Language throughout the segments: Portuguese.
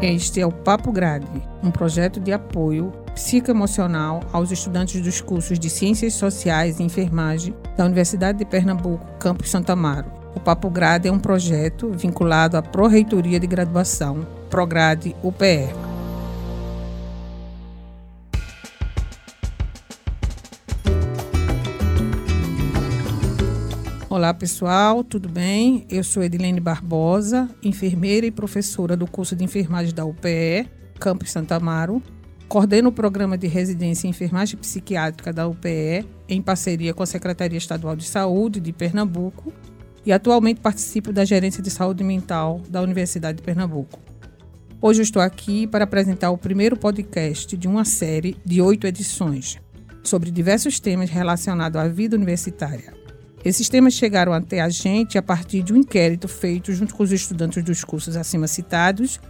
Este é o Papo Grade, um projeto de apoio psicoemocional aos estudantes dos cursos de Ciências Sociais e Enfermagem da Universidade de Pernambuco, campus Santa Amaro. O Papo Grade é um projeto vinculado à Pró-Reitoria de Graduação, Prograde UPE. Olá pessoal, tudo bem? Eu sou Edilene Barbosa, enfermeira e professora do curso de enfermagem da UPE, Campus Santa Amaro. Coordeno o programa de residência em enfermagem psiquiátrica da UPE, em parceria com a Secretaria Estadual de Saúde de Pernambuco, e atualmente participo da Gerência de Saúde Mental da Universidade de Pernambuco. Hoje eu estou aqui para apresentar o primeiro podcast de uma série de oito edições sobre diversos temas relacionados à vida universitária. Esses temas chegaram até a gente a partir de um inquérito feito junto com os estudantes dos cursos acima citados,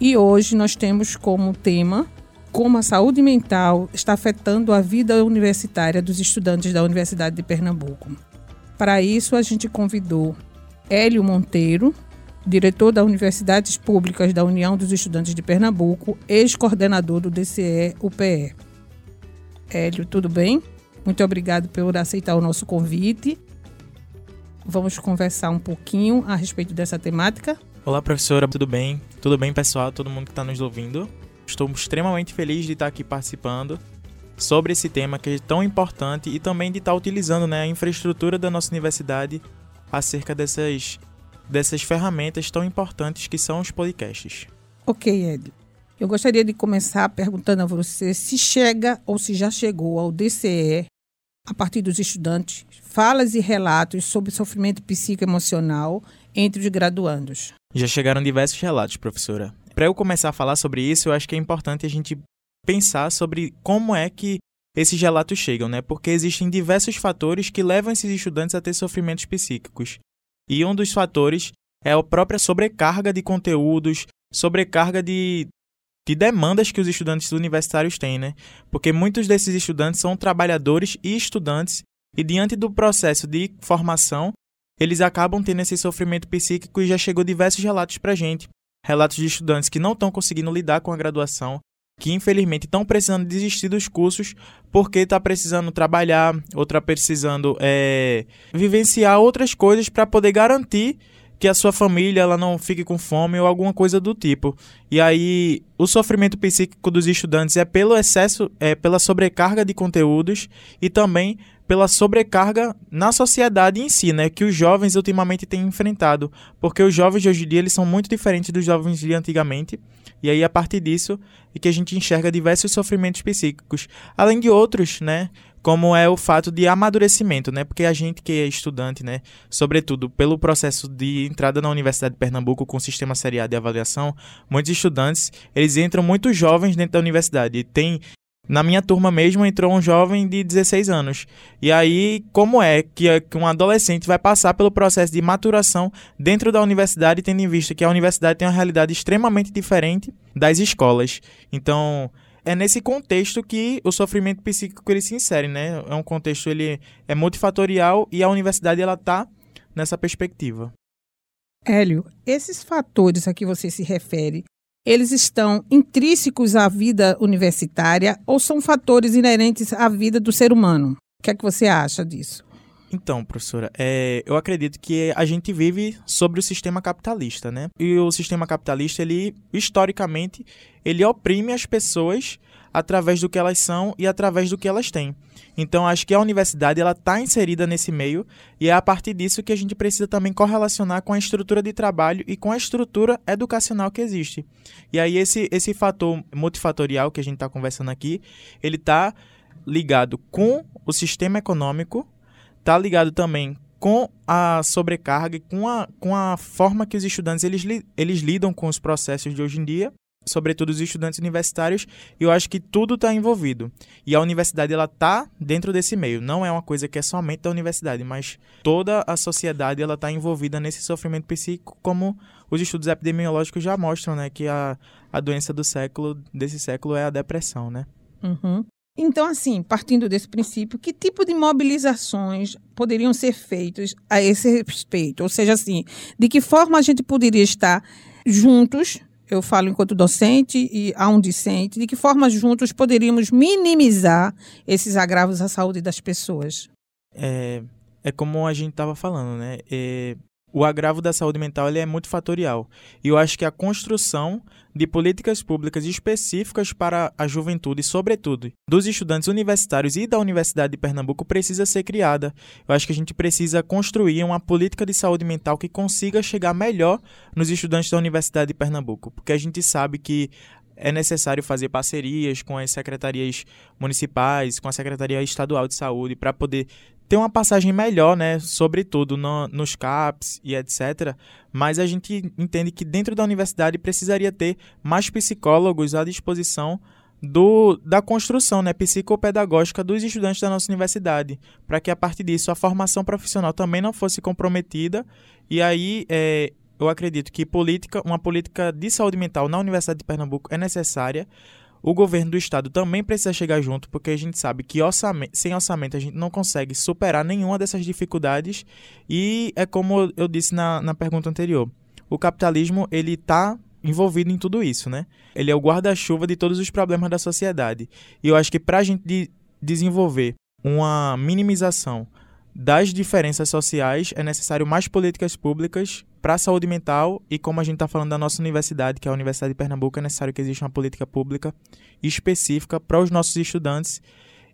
e hoje nós temos como tema como a saúde mental está afetando a vida universitária dos estudantes da Universidade de Pernambuco. Para isso, a gente convidou Hélio Monteiro, diretor da Universidades Públicas da União dos Estudantes de Pernambuco, ex-coordenador do DCE UPE. Hélio, tudo bem? Muito obrigado por aceitar o nosso convite Vamos conversar um pouquinho a respeito dessa temática. Olá, professora, tudo bem? Tudo bem, pessoal? Todo mundo que está nos ouvindo? Estou extremamente feliz de estar aqui participando sobre esse tema que é tão importante e também de estar utilizando né, a infraestrutura da nossa universidade acerca dessas, dessas ferramentas tão importantes que são os podcasts. Ok, Ed. Eu gostaria de começar perguntando a você se chega ou se já chegou ao DCE a partir dos estudantes, falas e relatos sobre sofrimento psicoemocional entre os graduandos. Já chegaram diversos relatos, professora. Para eu começar a falar sobre isso, eu acho que é importante a gente pensar sobre como é que esses relatos chegam, né? Porque existem diversos fatores que levam esses estudantes a ter sofrimentos psíquicos. E um dos fatores é a própria sobrecarga de conteúdos, sobrecarga de de demandas que os estudantes universitários têm, né? Porque muitos desses estudantes são trabalhadores e estudantes, e diante do processo de formação, eles acabam tendo esse sofrimento psíquico e já chegou diversos relatos para gente. Relatos de estudantes que não estão conseguindo lidar com a graduação, que infelizmente estão precisando desistir dos cursos porque está precisando trabalhar, ou está precisando é, vivenciar outras coisas para poder garantir que a sua família ela não fique com fome ou alguma coisa do tipo. E aí o sofrimento psíquico dos estudantes é pelo excesso, é pela sobrecarga de conteúdos e também pela sobrecarga na sociedade em si, né, que os jovens ultimamente têm enfrentado, porque os jovens de hoje em dia eles são muito diferentes dos jovens de antigamente. E aí a partir disso é que a gente enxerga diversos sofrimentos psíquicos, além de outros, né, como é o fato de amadurecimento, né? Porque a gente que é estudante, né, sobretudo pelo processo de entrada na Universidade de Pernambuco com o sistema seriado de avaliação, muitos estudantes, eles entram muito jovens dentro da universidade. E tem na minha turma mesmo entrou um jovem de 16 anos. E aí, como é que um adolescente vai passar pelo processo de maturação dentro da universidade, tendo em vista que a universidade tem uma realidade extremamente diferente das escolas? Então, é nesse contexto que o sofrimento psíquico ele se insere, né? É um contexto ele é multifatorial e a universidade ela tá nessa perspectiva. Hélio, esses fatores a que você se refere, eles estão intrínsecos à vida universitária ou são fatores inerentes à vida do ser humano? O que é que você acha disso? Então, professora, é, eu acredito que a gente vive sobre o sistema capitalista, né? E o sistema capitalista, ele, historicamente, ele oprime as pessoas através do que elas são e através do que elas têm. Então, acho que a universidade ela está inserida nesse meio e é a partir disso que a gente precisa também correlacionar com a estrutura de trabalho e com a estrutura educacional que existe. E aí esse, esse fator multifatorial que a gente está conversando aqui, ele está ligado com o sistema econômico, tá ligado também com a sobrecarga e com a, com a forma que os estudantes eles, eles lidam com os processos de hoje em dia, sobretudo os estudantes universitários, eu acho que tudo está envolvido. E a universidade ela tá dentro desse meio, não é uma coisa que é somente da universidade, mas toda a sociedade ela está envolvida nesse sofrimento psíquico, como os estudos epidemiológicos já mostram, né, que a, a doença do século desse século é a depressão, né? Uhum. Então, assim, partindo desse princípio, que tipo de mobilizações poderiam ser feitas a esse respeito? Ou seja, assim, de que forma a gente poderia estar juntos eu falo enquanto docente e a um discente, de que forma juntos poderíamos minimizar esses agravos à saúde das pessoas? É, é como a gente estava falando, né? É, o agravo da saúde mental ele é muito fatorial. E eu acho que a construção de políticas públicas específicas para a juventude, sobretudo dos estudantes universitários e da Universidade de Pernambuco, precisa ser criada. Eu acho que a gente precisa construir uma política de saúde mental que consiga chegar melhor nos estudantes da Universidade de Pernambuco, porque a gente sabe que é necessário fazer parcerias com as secretarias municipais, com a Secretaria Estadual de Saúde, para poder ter uma passagem melhor, né, sobretudo no, nos CAPs e etc. Mas a gente entende que dentro da universidade precisaria ter mais psicólogos à disposição do, da construção né, psicopedagógica dos estudantes da nossa universidade, para que a partir disso a formação profissional também não fosse comprometida. E aí é, eu acredito que política, uma política de saúde mental na Universidade de Pernambuco é necessária o governo do estado também precisa chegar junto, porque a gente sabe que orçamento, sem orçamento a gente não consegue superar nenhuma dessas dificuldades. E é como eu disse na, na pergunta anterior: o capitalismo ele está envolvido em tudo isso, né? Ele é o guarda-chuva de todos os problemas da sociedade. E eu acho que para a gente de desenvolver uma minimização das diferenças sociais, é necessário mais políticas públicas para a saúde mental e como a gente está falando da nossa universidade, que é a Universidade de Pernambuco, é necessário que exista uma política pública específica para os nossos estudantes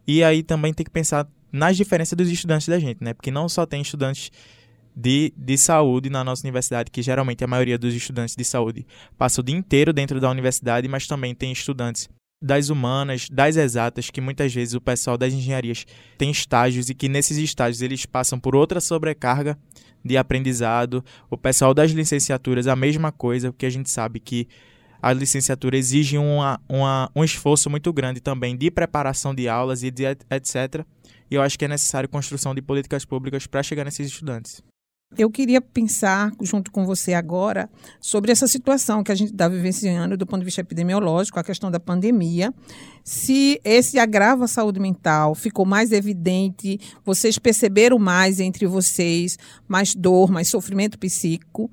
e aí também tem que pensar nas diferenças dos estudantes da gente, né? Porque não só tem estudantes de, de saúde na nossa universidade, que geralmente a maioria dos estudantes de saúde passa o dia inteiro dentro da universidade, mas também tem estudantes das humanas, das exatas, que muitas vezes o pessoal das engenharias tem estágios e que nesses estágios eles passam por outra sobrecarga de aprendizado. O pessoal das licenciaturas, a mesma coisa, porque a gente sabe que a licenciatura exige uma, uma, um esforço muito grande também de preparação de aulas e de etc. E eu acho que é necessário construção de políticas públicas para chegar nesses estudantes. Eu queria pensar junto com você agora sobre essa situação que a gente está vivenciando do ponto de vista epidemiológico, a questão da pandemia. Se esse agravo à saúde mental ficou mais evidente, vocês perceberam mais entre vocês mais dor, mais sofrimento psíquico,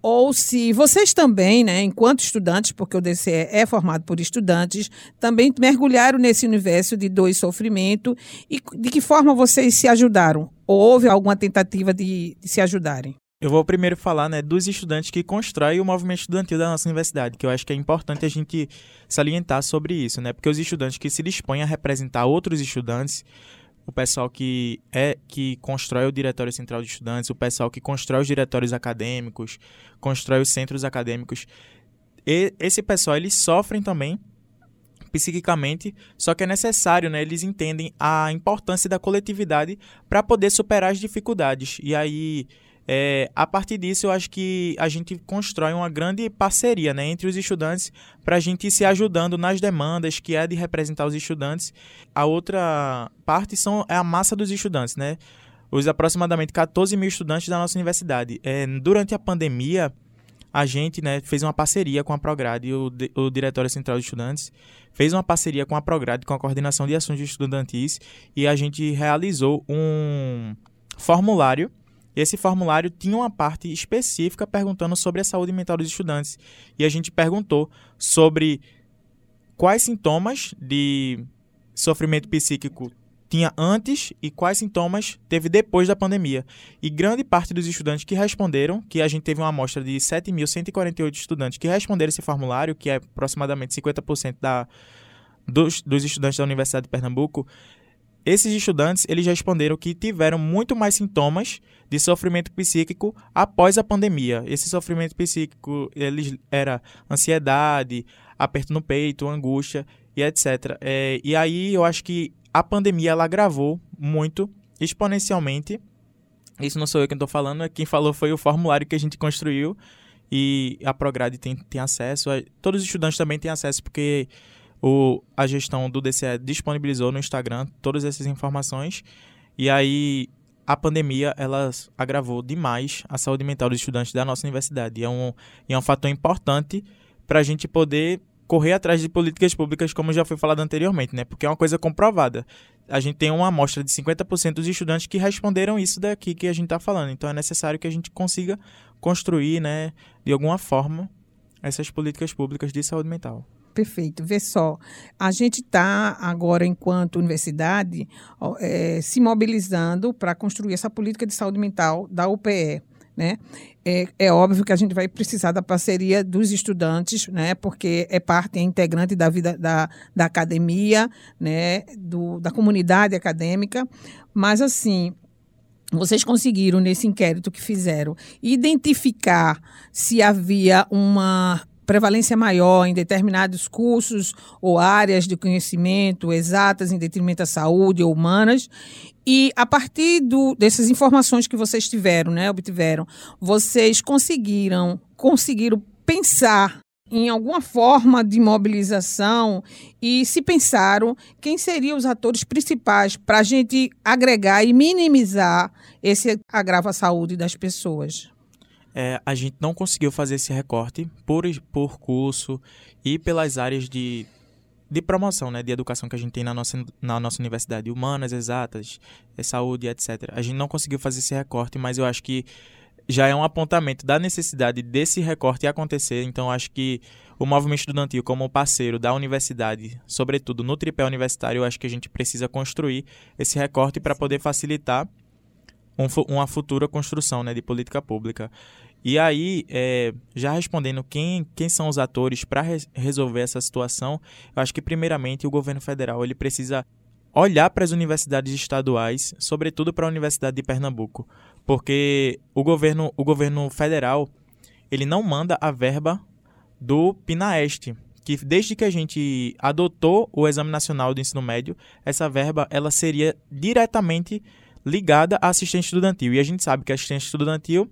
ou se vocês também, né, enquanto estudantes, porque o DCE é formado por estudantes, também mergulharam nesse universo de dor e sofrimento e de que forma vocês se ajudaram? Ou houve alguma tentativa de, de se ajudarem? Eu vou primeiro falar né, dos estudantes que constroem o movimento estudantil da nossa universidade, que eu acho que é importante a gente salientar sobre isso, né? Porque os estudantes que se dispõem a representar outros estudantes o pessoal que é que constrói o Diretório Central de Estudantes, o pessoal que constrói os diretórios acadêmicos, constrói os centros acadêmicos. E esse pessoal eles sofrem também psiquicamente, só que é necessário, né? Eles entendem a importância da coletividade para poder superar as dificuldades. E aí é, a partir disso, eu acho que a gente constrói uma grande parceria né, entre os estudantes para a gente ir se ajudando nas demandas, que é de representar os estudantes. A outra parte são, é a massa dos estudantes, né? Os aproximadamente 14 mil estudantes da nossa universidade. É, durante a pandemia, a gente né, fez uma parceria com a Prograde, o, o Diretório Central de Estudantes, fez uma parceria com a Prograde, com a Coordenação de Ações Estudantis, e a gente realizou um formulário esse formulário tinha uma parte específica perguntando sobre a saúde mental dos estudantes. E a gente perguntou sobre quais sintomas de sofrimento psíquico tinha antes e quais sintomas teve depois da pandemia. E grande parte dos estudantes que responderam, que a gente teve uma amostra de 7.148 estudantes que responderam esse formulário, que é aproximadamente 50% da, dos, dos estudantes da Universidade de Pernambuco, esses estudantes, eles responderam que tiveram muito mais sintomas de sofrimento psíquico após a pandemia. Esse sofrimento psíquico, eles era ansiedade, aperto no peito, angústia e etc. É, e aí eu acho que a pandemia ela agravou muito, exponencialmente. Isso não sou eu quem estou falando, quem falou foi o formulário que a gente construiu e a Prograde tem, tem acesso. Todos os estudantes também têm acesso, porque o, a gestão do DCE disponibilizou no Instagram todas essas informações. E aí a pandemia ela agravou demais a saúde mental dos estudantes da nossa universidade. E é um, é um fator importante para a gente poder correr atrás de políticas públicas, como já foi falado anteriormente, né? Porque é uma coisa comprovada. A gente tem uma amostra de 50% dos estudantes que responderam isso daqui que a gente está falando. Então é necessário que a gente consiga construir, né, de alguma forma, essas políticas públicas de saúde mental. Perfeito. Vê só, a gente está agora, enquanto universidade, é, se mobilizando para construir essa política de saúde mental da UPE. Né? É, é, óbvio que a gente vai precisar da parceria dos estudantes, né? porque é parte é integrante da vida da, da academia, né? Do, da comunidade acadêmica. Mas, assim, vocês conseguiram, nesse inquérito que fizeram, identificar se havia uma prevalência maior em determinados cursos ou áreas de conhecimento exatas em detrimento da saúde ou humanas. E a partir do, dessas informações que vocês tiveram, né, obtiveram, vocês conseguiram, conseguiram pensar em alguma forma de mobilização e se pensaram quem seriam os atores principais para a gente agregar e minimizar esse agravo à saúde das pessoas é, a gente não conseguiu fazer esse recorte por, por curso e pelas áreas de, de promoção, né, de educação que a gente tem na nossa, na nossa universidade, humanas, exatas, é, saúde, etc. A gente não conseguiu fazer esse recorte, mas eu acho que já é um apontamento da necessidade desse recorte acontecer. Então, acho que o movimento estudantil, como parceiro da universidade, sobretudo no tripé universitário, eu acho que a gente precisa construir esse recorte para poder facilitar um, uma futura construção né, de política pública. E aí, é, já respondendo quem, quem são os atores para re resolver essa situação, eu acho que primeiramente o governo federal ele precisa olhar para as universidades estaduais, sobretudo para a Universidade de Pernambuco, porque o governo, o governo federal ele não manda a verba do Pinaeste, que desde que a gente adotou o Exame Nacional do Ensino Médio, essa verba ela seria diretamente ligada à assistente estudantil. E a gente sabe que a assistente estudantil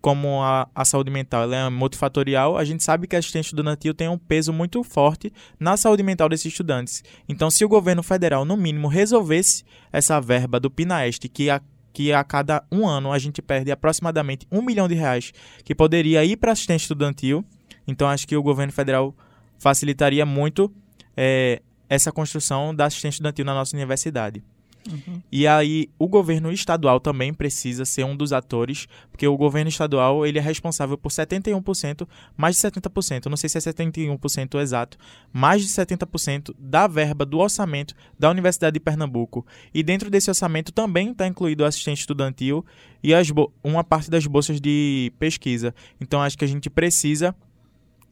como a, a saúde mental é multifatorial, a gente sabe que a assistente estudantil tem um peso muito forte na saúde mental desses estudantes. Então, se o governo federal, no mínimo, resolvesse essa verba do PINAEST, que a que a cada um ano a gente perde aproximadamente um milhão de reais que poderia ir para assistente estudantil. Então, acho que o governo federal facilitaria muito é, essa construção da assistente estudantil na nossa universidade. Uhum. E aí o governo estadual também precisa ser um dos atores, porque o governo estadual ele é responsável por 71%, mais de 70%, não sei se é 71% exato, mais de 70% da verba do orçamento da Universidade de Pernambuco. E dentro desse orçamento também está incluído o assistente estudantil e uma parte das bolsas de pesquisa. Então acho que a gente precisa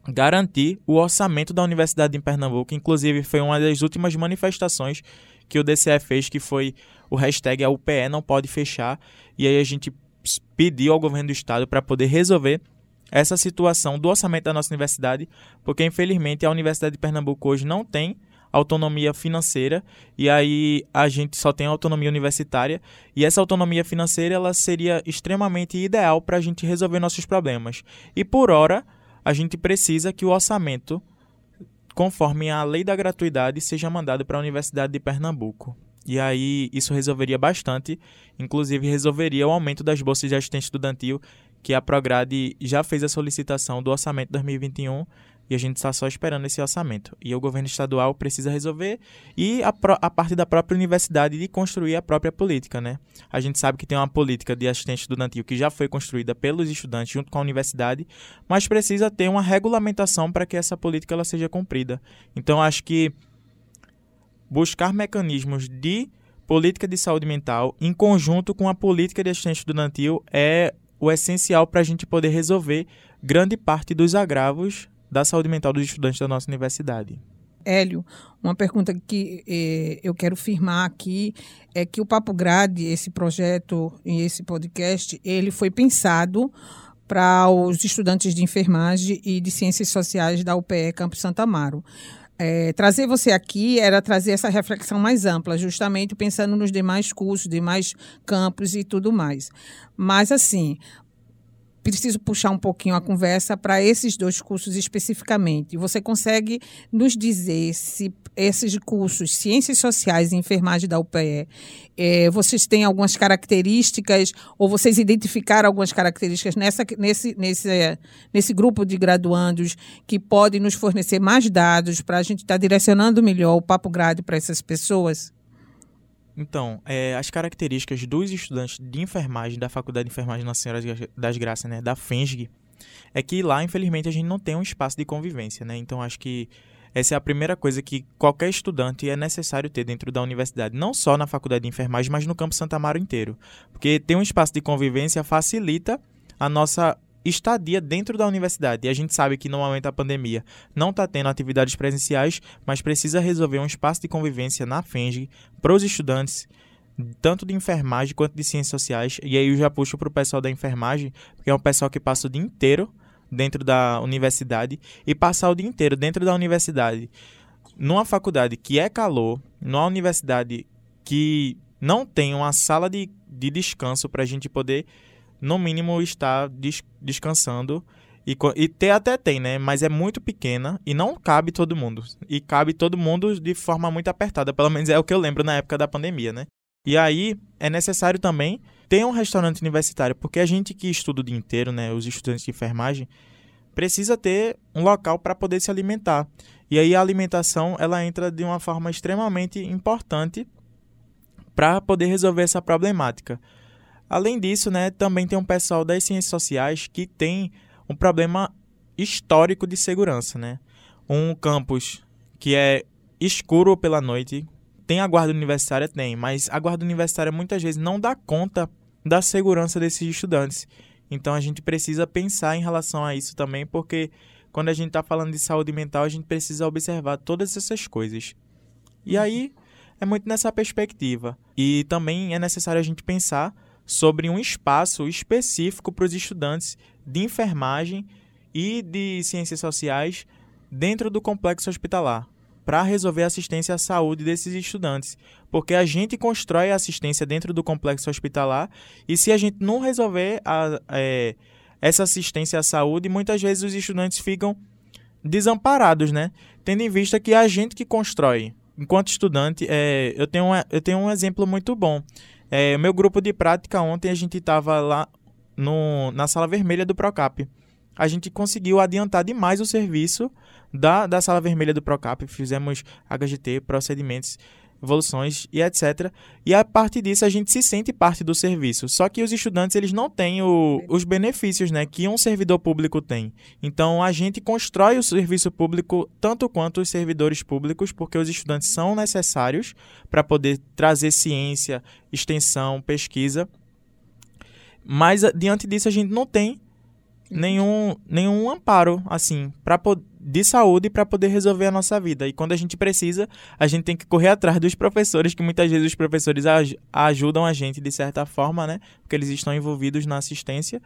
garantir o orçamento da Universidade de Pernambuco. Inclusive, foi uma das últimas manifestações que o DCE fez, que foi o hashtag a UPE não pode fechar. E aí a gente pediu ao governo do estado para poder resolver essa situação do orçamento da nossa universidade, porque infelizmente a Universidade de Pernambuco hoje não tem autonomia financeira e aí a gente só tem autonomia universitária e essa autonomia financeira ela seria extremamente ideal para a gente resolver nossos problemas. E por hora a gente precisa que o orçamento conforme a lei da gratuidade seja mandado para a Universidade de Pernambuco. E aí isso resolveria bastante, inclusive resolveria o aumento das bolsas de assistente estudantil, que a Prograde já fez a solicitação do orçamento 2021 e a gente está só esperando esse orçamento. E o governo estadual precisa resolver e a, a parte da própria universidade de construir a própria política, né? A gente sabe que tem uma política de assistente estudantil que já foi construída pelos estudantes junto com a universidade, mas precisa ter uma regulamentação para que essa política ela seja cumprida. Então acho que buscar mecanismos de política de saúde mental em conjunto com a política de assistente estudantil é o essencial para a gente poder resolver grande parte dos agravos da saúde mental dos estudantes da nossa universidade. Hélio, uma pergunta que eh, eu quero firmar aqui é que o Papo Grade, esse projeto e esse podcast, ele foi pensado para os estudantes de enfermagem e de ciências sociais da UPE Campus Santa Amaro. É, trazer você aqui era trazer essa reflexão mais ampla, justamente pensando nos demais cursos, demais campos e tudo mais. Mas, assim, preciso puxar um pouquinho a conversa para esses dois cursos especificamente. Você consegue nos dizer se esses cursos, Ciências Sociais e Enfermagem da UPE, é, vocês têm algumas características, ou vocês identificaram algumas características nessa, nesse, nesse, nesse grupo de graduandos que podem nos fornecer mais dados para a gente estar tá direcionando melhor o Papo Grade para essas pessoas? Então, é, as características dos estudantes de enfermagem da Faculdade de Enfermagem Nossa Senhora das Graças, né, da FENSG, é que lá, infelizmente, a gente não tem um espaço de convivência, né? Então acho que essa é a primeira coisa que qualquer estudante é necessário ter dentro da universidade, não só na faculdade de enfermagem, mas no campo Santa Amaro inteiro. Porque ter um espaço de convivência facilita a nossa estadia dentro da universidade. E a gente sabe que no momento da pandemia não está tendo atividades presenciais, mas precisa resolver um espaço de convivência na FENG para os estudantes, tanto de enfermagem quanto de ciências sociais. E aí eu já puxo para o pessoal da enfermagem, porque é um pessoal que passa o dia inteiro dentro da universidade e passar o dia inteiro dentro da universidade numa faculdade que é calor, numa universidade que não tem uma sala de, de descanso para a gente poder, no mínimo, estar des, descansando. E, e ter até tem, né? Mas é muito pequena e não cabe todo mundo. E cabe todo mundo de forma muito apertada. Pelo menos é o que eu lembro na época da pandemia, né? E aí é necessário também ter um restaurante universitário, porque a gente que estuda o dia inteiro, né, os estudantes de enfermagem, precisa ter um local para poder se alimentar. E aí a alimentação ela entra de uma forma extremamente importante para poder resolver essa problemática. Além disso, né, também tem um pessoal das ciências sociais que tem um problema histórico de segurança, né? Um campus que é escuro pela noite, tem a guarda universitária? Tem, mas a guarda universitária muitas vezes não dá conta da segurança desses estudantes. Então a gente precisa pensar em relação a isso também, porque quando a gente está falando de saúde mental, a gente precisa observar todas essas coisas. E aí é muito nessa perspectiva. E também é necessário a gente pensar sobre um espaço específico para os estudantes de enfermagem e de ciências sociais dentro do complexo hospitalar para resolver a assistência à saúde desses estudantes. Porque a gente constrói a assistência dentro do complexo hospitalar e se a gente não resolver a, é, essa assistência à saúde, muitas vezes os estudantes ficam desamparados, né? Tendo em vista que é a gente que constrói. Enquanto estudante, é, eu, tenho eu tenho um exemplo muito bom. É, meu grupo de prática ontem a gente estava lá no, na sala vermelha do Procap. A gente conseguiu adiantar demais o serviço da, da sala vermelha do Procap, fizemos HGT, procedimentos, evoluções e etc. E a partir disso a gente se sente parte do serviço. Só que os estudantes eles não têm o, os benefícios né, que um servidor público tem. Então a gente constrói o serviço público tanto quanto os servidores públicos, porque os estudantes são necessários para poder trazer ciência, extensão, pesquisa. Mas diante disso a gente não tem nenhum, nenhum amparo assim para de saúde para poder resolver a nossa vida. E quando a gente precisa, a gente tem que correr atrás dos professores, que muitas vezes os professores aj ajudam a gente de certa forma, né? Porque eles estão envolvidos na assistência.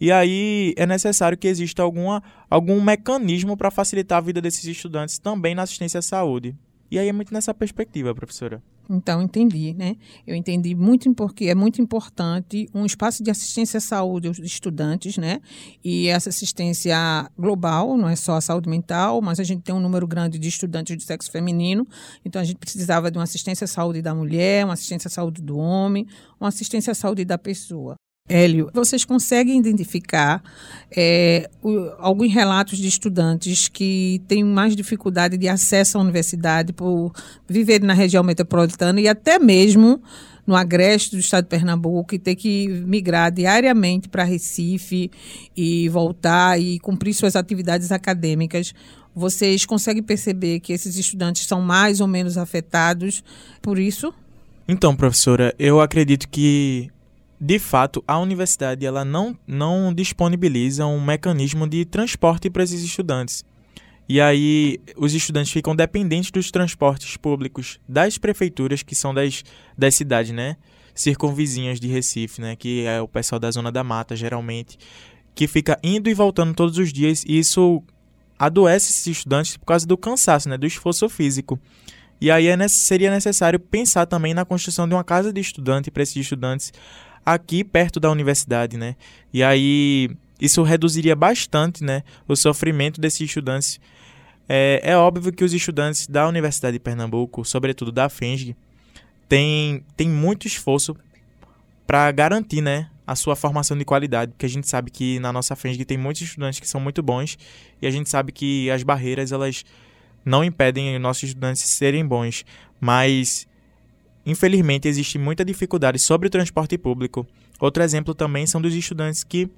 E aí é necessário que exista alguma, algum mecanismo para facilitar a vida desses estudantes também na assistência à saúde. E aí é muito nessa perspectiva, professora. Então, entendi, né? Eu entendi muito porque é muito importante um espaço de assistência à saúde aos estudantes, né? E essa assistência global, não é só a saúde mental, mas a gente tem um número grande de estudantes de sexo feminino, então a gente precisava de uma assistência à saúde da mulher, uma assistência à saúde do homem, uma assistência à saúde da pessoa. Hélio, vocês conseguem identificar é, o, alguns relatos de estudantes que têm mais dificuldade de acesso à universidade por viver na região metropolitana e até mesmo no agreste do estado de Pernambuco e ter que migrar diariamente para Recife e voltar e cumprir suas atividades acadêmicas. Vocês conseguem perceber que esses estudantes são mais ou menos afetados por isso? Então, professora, eu acredito que de fato, a universidade ela não, não disponibiliza um mecanismo de transporte para esses estudantes. E aí os estudantes ficam dependentes dos transportes públicos das prefeituras, que são das, das cidades, né? Circunvizinhas de Recife, né? Que é o pessoal da Zona da Mata, geralmente, que fica indo e voltando todos os dias, e isso adoece esses estudantes por causa do cansaço, né? Do esforço físico. E aí é, seria necessário pensar também na construção de uma casa de estudante para esses estudantes aqui perto da universidade, né? E aí isso reduziria bastante, né, o sofrimento desses estudantes. É, é óbvio que os estudantes da Universidade de Pernambuco, sobretudo da FENG, têm tem muito esforço para garantir, né, a sua formação de qualidade, porque a gente sabe que na nossa FENG tem muitos estudantes que são muito bons e a gente sabe que as barreiras elas não impedem os nossos estudantes serem bons, mas Infelizmente, existe muita dificuldade sobre o transporte público. Outro exemplo também são dos estudantes que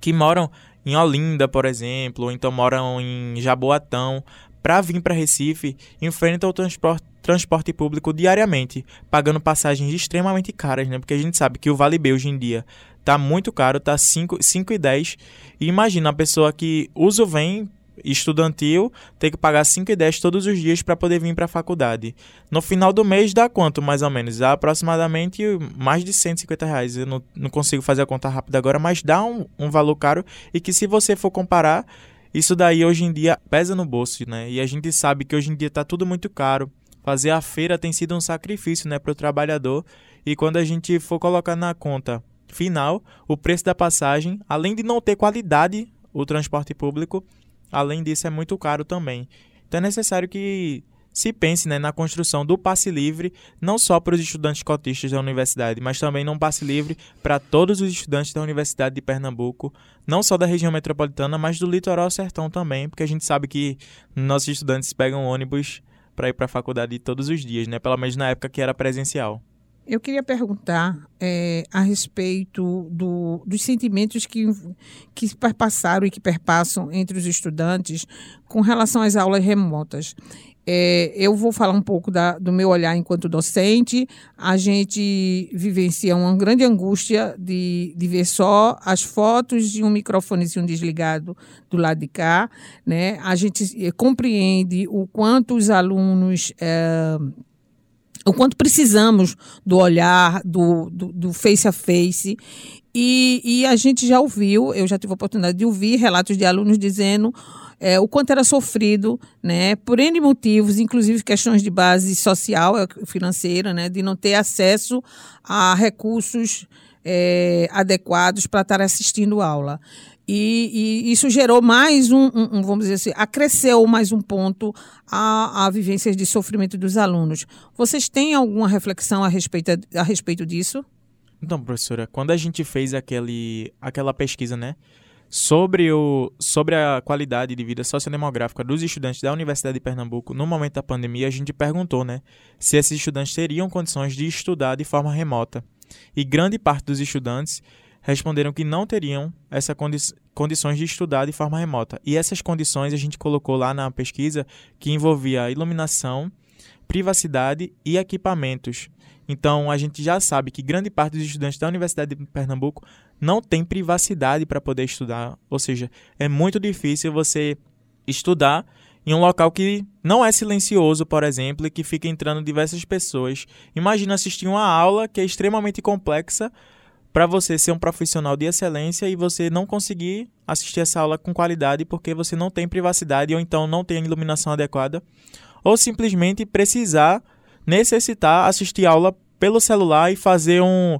que moram em Olinda, por exemplo, ou então moram em Jaboatão, para vir para Recife, enfrentam o transporte, transporte público diariamente, pagando passagens extremamente caras, né? Porque a gente sabe que o Vale B hoje em dia tá muito caro, tá 5 e 10. E imagina a pessoa que usa o VEM estudantil ter que pagar 5 e 10 todos os dias para poder vir para a faculdade. No final do mês dá quanto, mais ou menos? Dá aproximadamente mais de 150 reais. Eu não, não consigo fazer a conta rápida agora, mas dá um, um valor caro e que se você for comparar, isso daí hoje em dia pesa no bolso, né? E a gente sabe que hoje em dia está tudo muito caro. Fazer a feira tem sido um sacrifício, né, para o trabalhador. E quando a gente for colocar na conta final o preço da passagem, além de não ter qualidade o transporte público, Além disso, é muito caro também. Então é necessário que se pense né, na construção do passe livre, não só para os estudantes cotistas da universidade, mas também num passe livre para todos os estudantes da Universidade de Pernambuco, não só da região metropolitana, mas do litoral sertão também, porque a gente sabe que nossos estudantes pegam ônibus para ir para a faculdade todos os dias, né, pelo menos na época que era presencial. Eu queria perguntar é, a respeito do, dos sentimentos que, que perpassaram e que perpassam entre os estudantes com relação às aulas remotas. É, eu vou falar um pouco da, do meu olhar enquanto docente. A gente vivencia uma grande angústia de, de ver só as fotos de um microfonezinho desligado do lado de cá. Né? A gente é, compreende o quanto os alunos. É, o quanto precisamos do olhar, do, do, do face a face. E, e, a gente já ouviu, eu já tive a oportunidade de ouvir relatos de alunos dizendo é, o quanto era sofrido, né, por N motivos, inclusive questões de base social, é, financeira, né, de não ter acesso a recursos é, adequados para estar assistindo aula. E, e, isso gerou mais um, um, um, vamos dizer assim, acresceu mais um ponto a, a vivências de sofrimento dos alunos. Vocês têm alguma reflexão a respeito, a respeito disso? Então, professora, quando a gente fez aquele, aquela pesquisa, né, sobre, o, sobre a qualidade de vida sociodemográfica dos estudantes da Universidade de Pernambuco no momento da pandemia, a gente perguntou, né, se esses estudantes teriam condições de estudar de forma remota. E grande parte dos estudantes responderam que não teriam essas condi condições de estudar de forma remota. E essas condições a gente colocou lá na pesquisa que envolvia iluminação, privacidade e equipamentos. Então a gente já sabe que grande parte dos estudantes da Universidade de Pernambuco não tem privacidade para poder estudar, ou seja, é muito difícil você estudar em um local que não é silencioso, por exemplo, e que fica entrando diversas pessoas. Imagina assistir uma aula que é extremamente complexa para você ser um profissional de excelência e você não conseguir assistir essa aula com qualidade porque você não tem privacidade ou então não tem iluminação adequada, ou simplesmente precisar, necessitar assistir aula pelo celular e fazer um,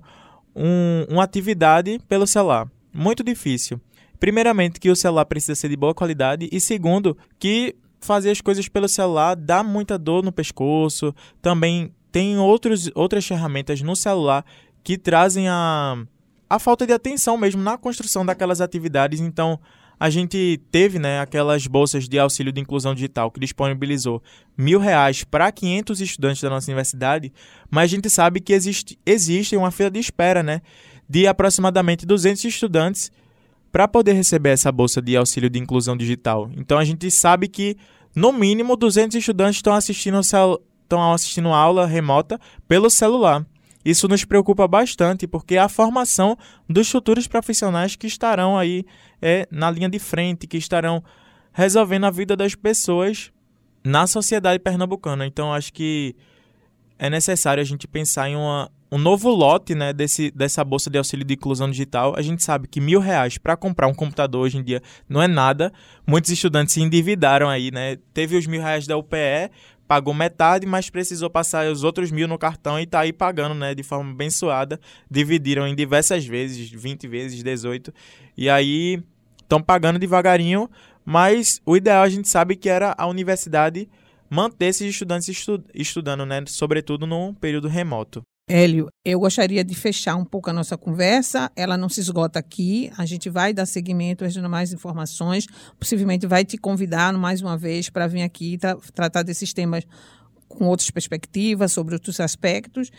um, uma atividade pelo celular. Muito difícil. Primeiramente, que o celular precisa ser de boa qualidade, e segundo, que fazer as coisas pelo celular dá muita dor no pescoço. Também tem outros, outras ferramentas no celular que trazem a, a falta de atenção mesmo na construção daquelas atividades. Então, a gente teve né, aquelas bolsas de auxílio de inclusão digital que disponibilizou mil reais para 500 estudantes da nossa universidade, mas a gente sabe que existe, existe uma fila de espera né, de aproximadamente 200 estudantes para poder receber essa bolsa de auxílio de inclusão digital. Então a gente sabe que no mínimo 200 estudantes estão assistindo, estão assistindo aula remota pelo celular. Isso nos preocupa bastante porque é a formação dos futuros profissionais que estarão aí é, na linha de frente, que estarão resolvendo a vida das pessoas na sociedade pernambucana. Então, acho que é necessário a gente pensar em uma, um novo lote né, desse, dessa bolsa de auxílio de inclusão digital. A gente sabe que mil reais para comprar um computador hoje em dia não é nada. Muitos estudantes se endividaram aí, né? Teve os mil reais da UPE, pagou metade, mas precisou passar os outros mil no cartão e está aí pagando, né, de forma abençoada. Dividiram em diversas vezes, 20 vezes, 18. E aí estão pagando devagarinho, mas o ideal a gente sabe que era a universidade manter esses estudantes estu estudando, né, sobretudo no período remoto. Hélio, eu gostaria de fechar um pouco a nossa conversa. Ela não se esgota aqui. A gente vai dar seguimento às mais informações. Possivelmente vai te convidar mais uma vez para vir aqui tra tratar desses temas com outras perspectivas, sobre outros aspectos.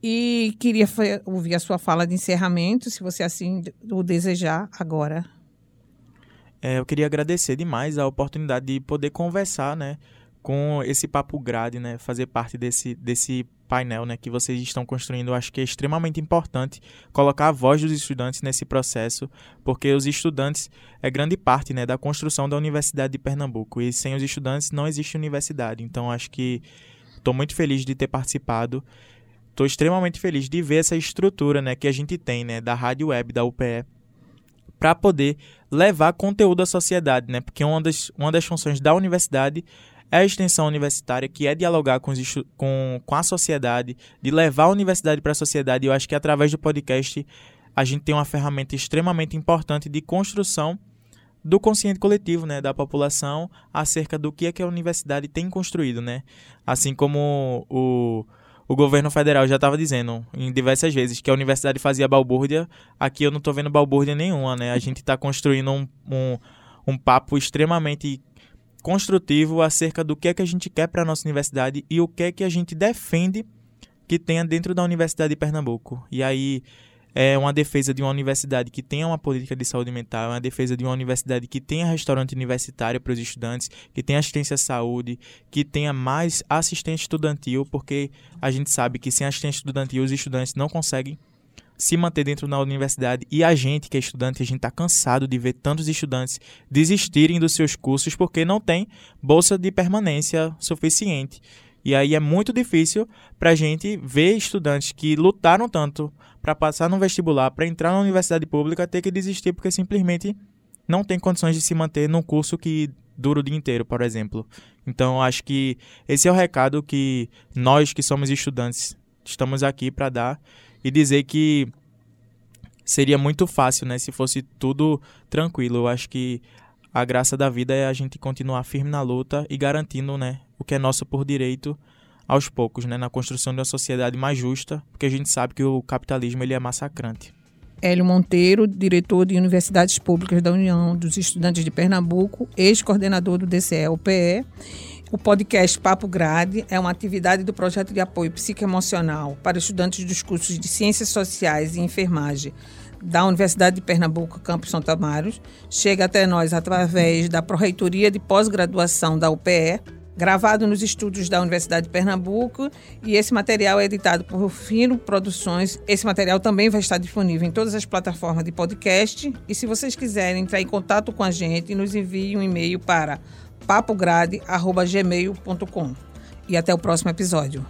E queria ouvir a sua fala de encerramento, se você assim o desejar agora. é, eu queria agradecer demais a oportunidade de poder conversar, né, com esse papo grade, né, fazer parte desse, desse painel, né, que vocês estão construindo. Acho que é extremamente importante colocar a voz dos estudantes nesse processo, porque os estudantes é grande parte, né, da construção da Universidade de Pernambuco e sem os estudantes não existe universidade. Então acho que estou muito feliz de ter participado. Estou extremamente feliz de ver essa estrutura, né, que a gente tem, né, da rádio web da UPE para poder levar conteúdo à sociedade, né? Porque uma das, uma das funções da universidade é a extensão universitária, que é dialogar com, com, com a sociedade, de levar a universidade para a sociedade. Eu acho que através do podcast a gente tem uma ferramenta extremamente importante de construção do consciente coletivo, né, da população acerca do que é que a universidade tem construído, né? Assim como o, o governo federal já estava dizendo em diversas vezes que a universidade fazia balbúrdia, aqui eu não estou vendo balbúrdia nenhuma, né? A gente está construindo um, um, um papo extremamente construtivo acerca do que é que a gente quer para a nossa universidade e o que é que a gente defende que tenha dentro da Universidade de Pernambuco. E aí é uma defesa de uma universidade que tenha uma política de saúde mental, é uma defesa de uma universidade que tenha restaurante universitário para os estudantes, que tenha assistência à saúde, que tenha mais assistente estudantil, porque a gente sabe que sem assistente estudantil os estudantes não conseguem se manter dentro da universidade e a gente que é estudante, a gente está cansado de ver tantos estudantes desistirem dos seus cursos porque não tem bolsa de permanência suficiente. E aí é muito difícil para a gente ver estudantes que lutaram tanto para passar no vestibular, para entrar na universidade pública, ter que desistir porque simplesmente não tem condições de se manter num curso que dura o dia inteiro, por exemplo. Então, acho que esse é o recado que nós que somos estudantes estamos aqui para dar e dizer que seria muito fácil, né, se fosse tudo tranquilo. Eu acho que a graça da vida é a gente continuar firme na luta e garantindo, né, o que é nosso por direito aos poucos, né, na construção de uma sociedade mais justa, porque a gente sabe que o capitalismo ele é massacrante. Hélio Monteiro, diretor de Universidades Públicas da União dos Estudantes de Pernambuco, ex-coordenador do DCE-UPE o podcast Papo Grade é uma atividade do projeto de apoio psicoemocional para estudantes dos cursos de Ciências Sociais e Enfermagem da Universidade de Pernambuco, Campus Santa Maros. Chega até nós através da Proreitoria de Pós-Graduação da UPE, gravado nos estúdios da Universidade de Pernambuco, e esse material é editado por Fino Produções. Esse material também vai estar disponível em todas as plataformas de podcast. E se vocês quiserem entrar em contato com a gente, nos envie um e-mail para papograde.gmail.com. E até o próximo episódio.